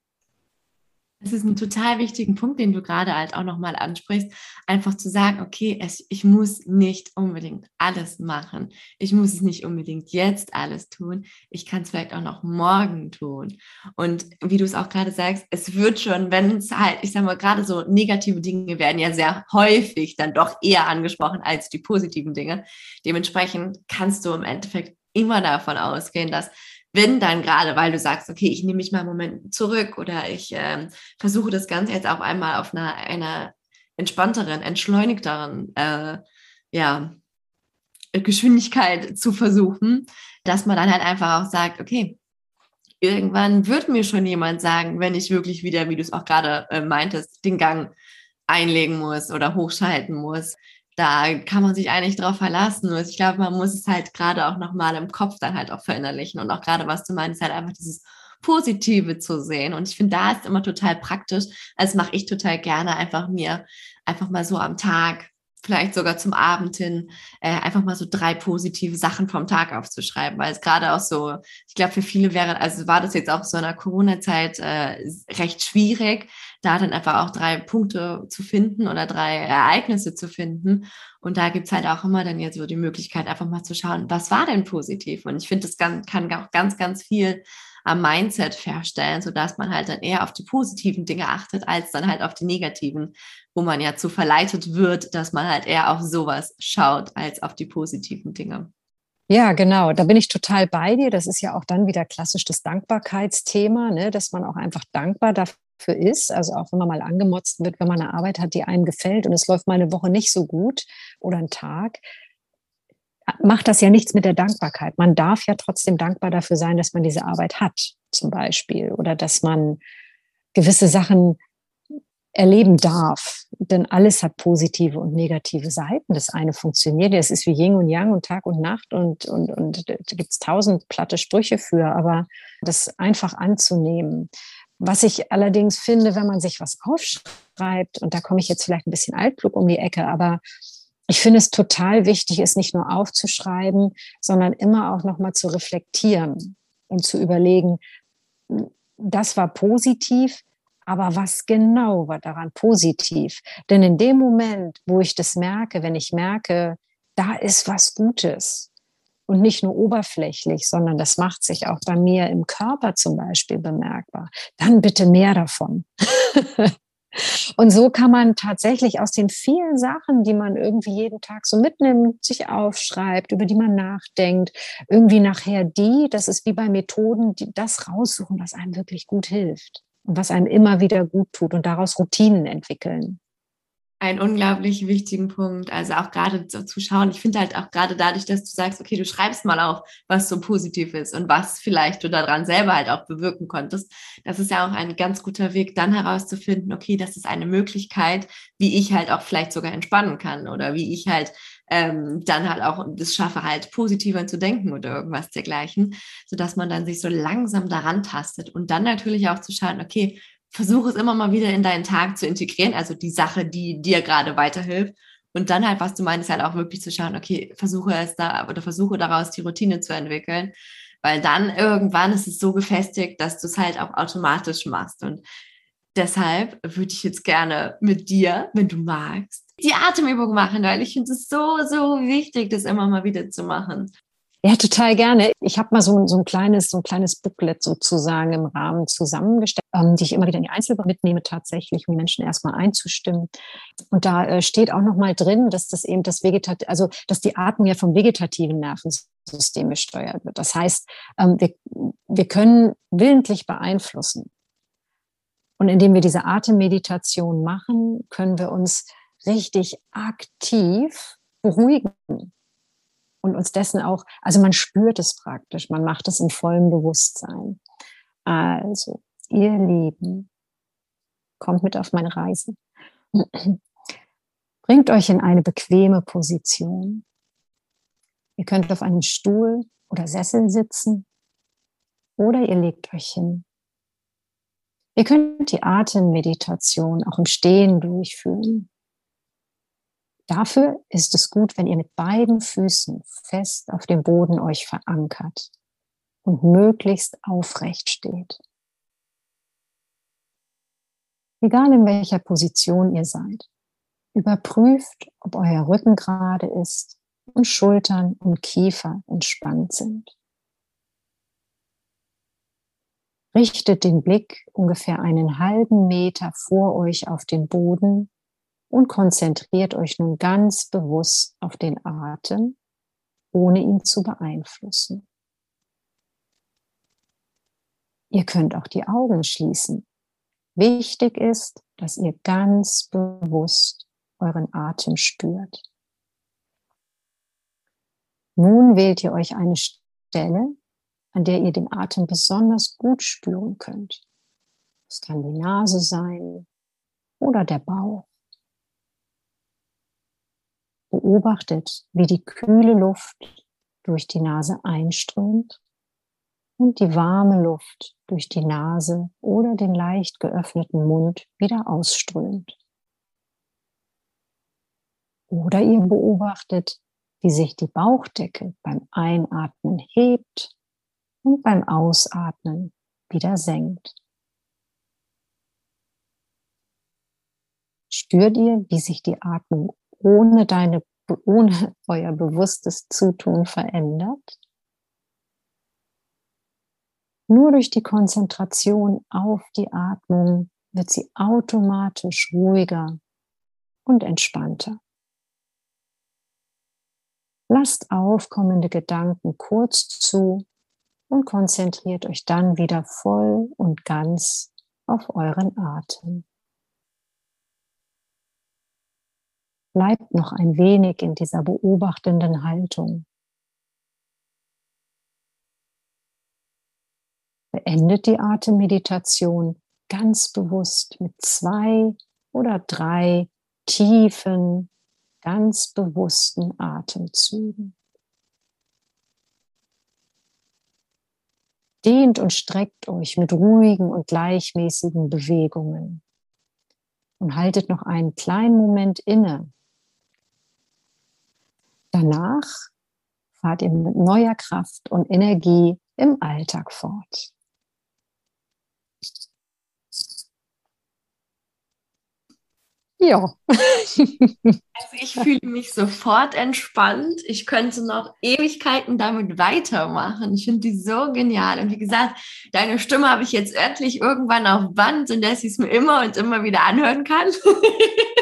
Das ist ein total wichtigen Punkt, den du gerade halt auch nochmal ansprichst, einfach zu sagen, okay, es, ich muss nicht unbedingt alles machen. Ich muss es nicht unbedingt jetzt alles tun. Ich kann es vielleicht auch noch morgen tun. Und wie du es auch gerade sagst, es wird schon, wenn es halt, ich sage mal, gerade so negative Dinge werden ja sehr häufig dann doch eher angesprochen als die positiven Dinge. Dementsprechend kannst du im Endeffekt immer davon ausgehen, dass wenn dann gerade, weil du sagst, okay, ich nehme mich mal einen Moment zurück oder ich äh, versuche das Ganze jetzt auf einmal auf einer, einer entspannteren, entschleunigteren äh, ja, Geschwindigkeit zu versuchen, dass man dann halt einfach auch sagt, okay, irgendwann wird mir schon jemand sagen, wenn ich wirklich wieder, wie du es auch gerade äh, meintest, den Gang einlegen muss oder hochschalten muss da kann man sich eigentlich drauf verlassen. Ich glaube, man muss es halt gerade auch nochmal im Kopf dann halt auch verinnerlichen. Und auch gerade, was du meinst, halt einfach dieses Positive zu sehen. Und ich finde, da ist immer total praktisch. Das mache ich total gerne, einfach mir einfach mal so am Tag vielleicht sogar zum Abend hin, äh, einfach mal so drei positive Sachen vom Tag aufzuschreiben, weil es gerade auch so, ich glaube, für viele wäre, also war das jetzt auch so in der Corona-Zeit äh, recht schwierig, da dann einfach auch drei Punkte zu finden oder drei Ereignisse zu finden. Und da gibt's halt auch immer dann jetzt so die Möglichkeit, einfach mal zu schauen, was war denn positiv? Und ich finde, das kann, kann auch ganz, ganz viel am Mindset verstellen, sodass man halt dann eher auf die positiven Dinge achtet, als dann halt auf die negativen, wo man ja zu verleitet wird, dass man halt eher auf sowas schaut, als auf die positiven Dinge. Ja, genau. Da bin ich total bei dir. Das ist ja auch dann wieder klassisch das Dankbarkeitsthema, ne? dass man auch einfach dankbar dafür ist. Also auch wenn man mal angemotzt wird, wenn man eine Arbeit hat, die einem gefällt und es läuft mal eine Woche nicht so gut oder ein Tag, macht das ja nichts mit der Dankbarkeit. Man darf ja trotzdem dankbar dafür sein, dass man diese Arbeit hat, zum Beispiel, oder dass man gewisse Sachen erleben darf. Denn alles hat positive und negative Seiten. Das eine funktioniert, es ist wie Yin und Yang und Tag und Nacht und, und, und da gibt es tausend platte Sprüche für, aber das einfach anzunehmen. Was ich allerdings finde, wenn man sich was aufschreibt, und da komme ich jetzt vielleicht ein bisschen altklug um die Ecke, aber ich finde es total wichtig, es nicht nur aufzuschreiben, sondern immer auch nochmal zu reflektieren und zu überlegen, das war positiv, aber was genau war daran positiv? Denn in dem Moment, wo ich das merke, wenn ich merke, da ist was Gutes und nicht nur oberflächlich, sondern das macht sich auch bei mir im Körper zum Beispiel bemerkbar, dann bitte mehr davon. Und so kann man tatsächlich aus den vielen Sachen, die man irgendwie jeden Tag so mitnimmt, sich aufschreibt, über die man nachdenkt, irgendwie nachher die, das ist wie bei Methoden, die das raussuchen, was einem wirklich gut hilft und was einem immer wieder gut tut und daraus Routinen entwickeln. einen unglaublich wichtigen Punkt. Also auch gerade zu schauen. Ich finde halt auch gerade dadurch, dass du sagst, okay, du schreibst mal auf, was so positiv ist und was vielleicht du daran selber halt auch bewirken konntest. Das ist ja auch ein ganz guter Weg, dann herauszufinden, okay, das ist eine Möglichkeit, wie ich halt auch vielleicht sogar entspannen kann oder wie ich halt ähm, dann halt auch das schaffe, halt positiver zu denken oder irgendwas dergleichen, sodass man dann sich so langsam daran tastet und dann natürlich auch zu schauen, okay, versuche es immer mal wieder in deinen Tag zu integrieren, also die Sache, die dir gerade weiterhilft. Und dann halt, was du meinst, halt auch wirklich zu schauen, okay, versuche es da oder versuche daraus die Routine zu entwickeln, weil dann irgendwann ist es so gefestigt, dass du es halt auch automatisch machst. Und deshalb würde ich jetzt gerne mit dir, wenn du magst, die Atemübung machen, weil ich finde es so, so wichtig, das immer mal wieder zu machen. Ja, total gerne. Ich habe mal so, so ein kleines, so ein kleines Booklet sozusagen im Rahmen zusammengestellt, ähm, die ich immer wieder in die Einzelgruppe mitnehme, tatsächlich, um Menschen erstmal einzustimmen. Und da äh, steht auch nochmal drin, dass das eben das Vegetat, also dass die Atmung ja vom vegetativen Nervensystem gesteuert wird. Das heißt, ähm, wir, wir können willentlich beeinflussen. Und indem wir diese Atemmeditation machen, können wir uns richtig aktiv beruhigen und uns dessen auch, also man spürt es praktisch, man macht es in vollem Bewusstsein. Also, ihr Lieben, kommt mit auf meine Reise. Bringt euch in eine bequeme Position. Ihr könnt auf einem Stuhl oder Sessel sitzen oder ihr legt euch hin. Ihr könnt die Atemmeditation auch im Stehen durchführen. Dafür ist es gut, wenn ihr mit beiden Füßen fest auf dem Boden euch verankert und möglichst aufrecht steht. Egal in welcher Position ihr seid, überprüft, ob euer Rücken gerade ist und Schultern und Kiefer entspannt sind. Richtet den Blick ungefähr einen halben Meter vor euch auf den Boden und konzentriert euch nun ganz bewusst auf den Atem, ohne ihn zu beeinflussen. Ihr könnt auch die Augen schließen. Wichtig ist, dass ihr ganz bewusst euren Atem spürt. Nun wählt ihr euch eine Stelle, an der ihr den Atem besonders gut spüren könnt. Es kann die Nase sein oder der Bauch. Beobachtet, wie die kühle Luft durch die Nase einströmt und die warme Luft durch die Nase oder den leicht geöffneten Mund wieder ausströmt. Oder ihr beobachtet, wie sich die Bauchdecke beim Einatmen hebt und beim Ausatmen wieder senkt. Spürt ihr, wie sich die Atmung ohne deine, ohne euer bewusstes Zutun verändert. Nur durch die Konzentration auf die Atmung wird sie automatisch ruhiger und entspannter. Lasst aufkommende Gedanken kurz zu und konzentriert euch dann wieder voll und ganz auf euren Atem. Bleibt noch ein wenig in dieser beobachtenden Haltung. Beendet die Atemmeditation ganz bewusst mit zwei oder drei tiefen, ganz bewussten Atemzügen. Dehnt und streckt euch mit ruhigen und gleichmäßigen Bewegungen und haltet noch einen kleinen Moment inne, Danach fahrt ihr mit neuer Kraft und Energie im Alltag fort. Ja. Also ich fühle mich sofort entspannt. Ich könnte noch Ewigkeiten damit weitermachen. Ich finde die so genial. Und wie gesagt, deine Stimme habe ich jetzt örtlich irgendwann auf Band, und dass ich es mir immer und immer wieder anhören kann.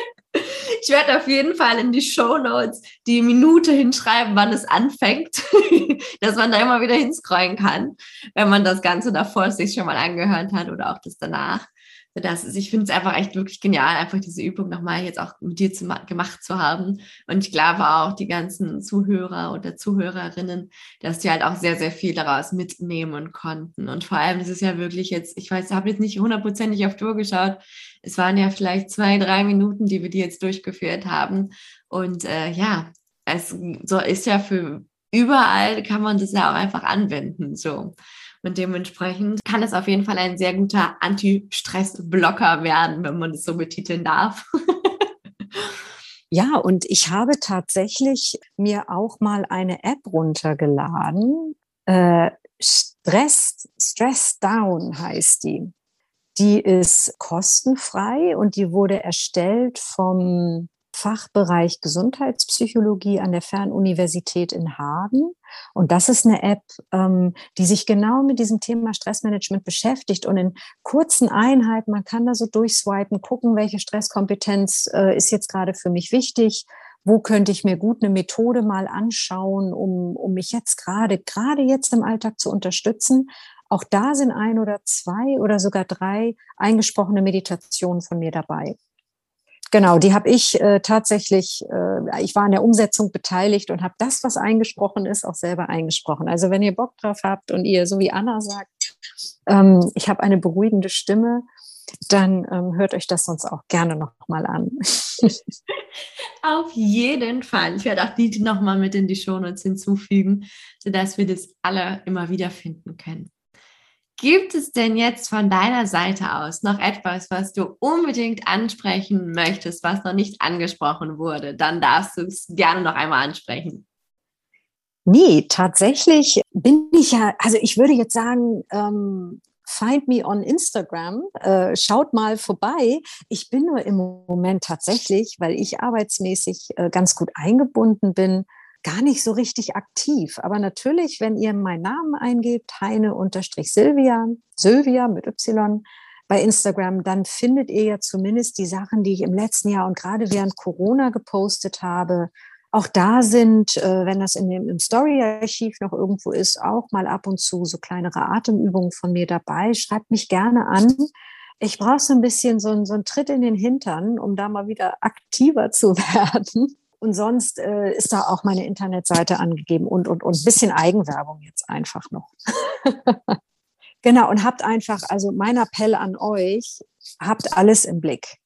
Ich werde auf jeden Fall in die Show Notes die Minute hinschreiben, wann es anfängt, dass man da immer wieder hinscrollen kann, wenn man das Ganze davor sich schon mal angehört hat oder auch das danach. Das ist, ich finde es einfach echt wirklich genial, einfach diese Übung nochmal jetzt auch mit dir zu, gemacht zu haben. Und ich glaube auch die ganzen Zuhörer oder Zuhörerinnen, dass die halt auch sehr, sehr viel daraus mitnehmen konnten. Und vor allem, das ist ja wirklich jetzt, ich weiß, ich habe jetzt nicht hundertprozentig auf Tour geschaut. Es waren ja vielleicht zwei, drei Minuten, die wir die jetzt durchgeführt haben. Und äh, ja, es so ist ja für überall kann man das ja auch einfach anwenden. So. Und dementsprechend kann es auf jeden Fall ein sehr guter Anti-Stress-Blocker werden, wenn man es so betiteln darf. Ja, und ich habe tatsächlich mir auch mal eine App runtergeladen. Äh, Stress, Stress Down heißt die. Die ist kostenfrei und die wurde erstellt vom Fachbereich Gesundheitspsychologie an der Fernuniversität in Hagen. Und das ist eine App, ähm, die sich genau mit diesem Thema Stressmanagement beschäftigt und in kurzen Einheiten, man kann da so durchswipen, gucken, welche Stresskompetenz äh, ist jetzt gerade für mich wichtig. Wo könnte ich mir gut eine Methode mal anschauen, um, um mich jetzt gerade, gerade jetzt im Alltag zu unterstützen? Auch da sind ein oder zwei oder sogar drei eingesprochene Meditationen von mir dabei. Genau, die habe ich äh, tatsächlich, äh, ich war an der Umsetzung beteiligt und habe das, was eingesprochen ist, auch selber eingesprochen. Also wenn ihr Bock drauf habt und ihr, so wie Anna sagt, ähm, ich habe eine beruhigende Stimme, dann ähm, hört euch das sonst auch gerne nochmal an. Auf jeden Fall. Ich werde auch die nochmal mit in die Shownotes hinzufügen, sodass wir das alle immer wieder finden können. Gibt es denn jetzt von deiner Seite aus noch etwas, was du unbedingt ansprechen möchtest, was noch nicht angesprochen wurde? Dann darfst du es gerne noch einmal ansprechen. Nee, tatsächlich bin ich ja, also ich würde jetzt sagen, ähm, find me on Instagram, äh, schaut mal vorbei. Ich bin nur im Moment tatsächlich, weil ich arbeitsmäßig äh, ganz gut eingebunden bin, gar nicht so richtig aktiv. Aber natürlich, wenn ihr meinen Namen eingebt, Heine-Silvia, Sylvia mit Y, bei Instagram, dann findet ihr ja zumindest die Sachen, die ich im letzten Jahr und gerade während Corona gepostet habe. Auch da sind, äh, wenn das in dem, im Story-Archiv noch irgendwo ist, auch mal ab und zu so kleinere Atemübungen von mir dabei. Schreibt mich gerne an. Ich brauche so ein bisschen so, so einen Tritt in den Hintern, um da mal wieder aktiver zu werden. Und sonst äh, ist da auch meine Internetseite angegeben und, und, und ein bisschen Eigenwerbung jetzt einfach noch. genau, und habt einfach, also mein Appell an euch, habt alles im Blick.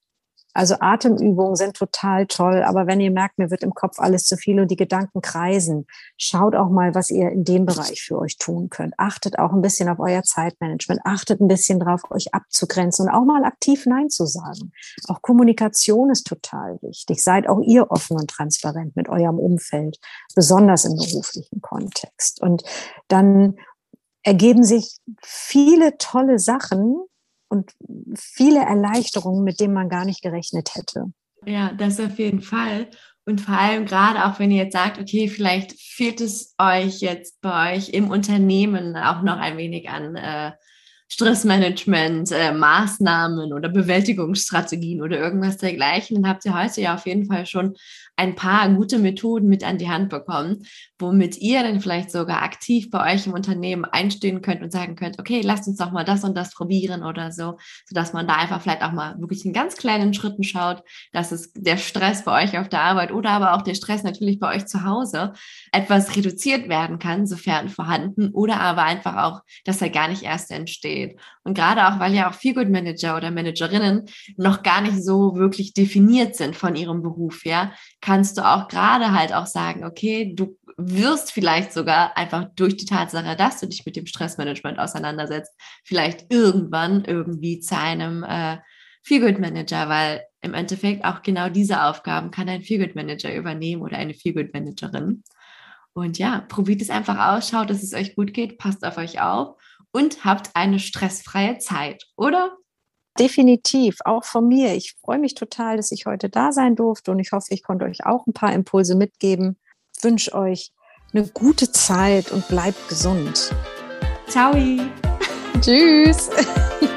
Also Atemübungen sind total toll, aber wenn ihr merkt, mir wird im Kopf alles zu viel und die Gedanken kreisen, schaut auch mal, was ihr in dem Bereich für euch tun könnt. Achtet auch ein bisschen auf euer Zeitmanagement, achtet ein bisschen drauf, euch abzugrenzen und auch mal aktiv Nein zu sagen. Auch Kommunikation ist total wichtig. Seid auch ihr offen und transparent mit eurem Umfeld, besonders im beruflichen Kontext. Und dann ergeben sich viele tolle Sachen, und viele Erleichterungen, mit denen man gar nicht gerechnet hätte. Ja, das auf jeden Fall. Und vor allem gerade auch, wenn ihr jetzt sagt, okay, vielleicht fehlt es euch jetzt bei euch im Unternehmen auch noch ein wenig an äh, Stressmanagement, äh, Maßnahmen oder Bewältigungsstrategien oder irgendwas dergleichen, dann habt ihr heute ja auf jeden Fall schon ein paar gute Methoden mit an die Hand bekommen, womit ihr dann vielleicht sogar aktiv bei euch im Unternehmen einstehen könnt und sagen könnt, okay, lasst uns doch mal das und das probieren oder so, sodass man da einfach vielleicht auch mal wirklich in ganz kleinen Schritten schaut, dass es der Stress bei euch auf der Arbeit oder aber auch der Stress natürlich bei euch zu Hause etwas reduziert werden kann, sofern vorhanden, oder aber einfach auch, dass er gar nicht erst entsteht. Und gerade auch, weil ja auch Feelgood Manager oder Managerinnen noch gar nicht so wirklich definiert sind von ihrem Beruf, ja, kannst du auch gerade halt auch sagen, okay, du wirst vielleicht sogar einfach durch die Tatsache, dass du dich mit dem Stressmanagement auseinandersetzt, vielleicht irgendwann irgendwie zu einem äh, Feelgood Manager, weil im Endeffekt auch genau diese Aufgaben kann ein Feelgood Manager übernehmen oder eine Feelgood Managerin. Und ja, probiert es einfach aus, schaut, dass es euch gut geht, passt auf euch auf und habt eine stressfreie Zeit, oder? Definitiv, auch von mir. Ich freue mich total, dass ich heute da sein durfte und ich hoffe, ich konnte euch auch ein paar Impulse mitgeben. Ich wünsche euch eine gute Zeit und bleibt gesund. Ciao. Tschüss.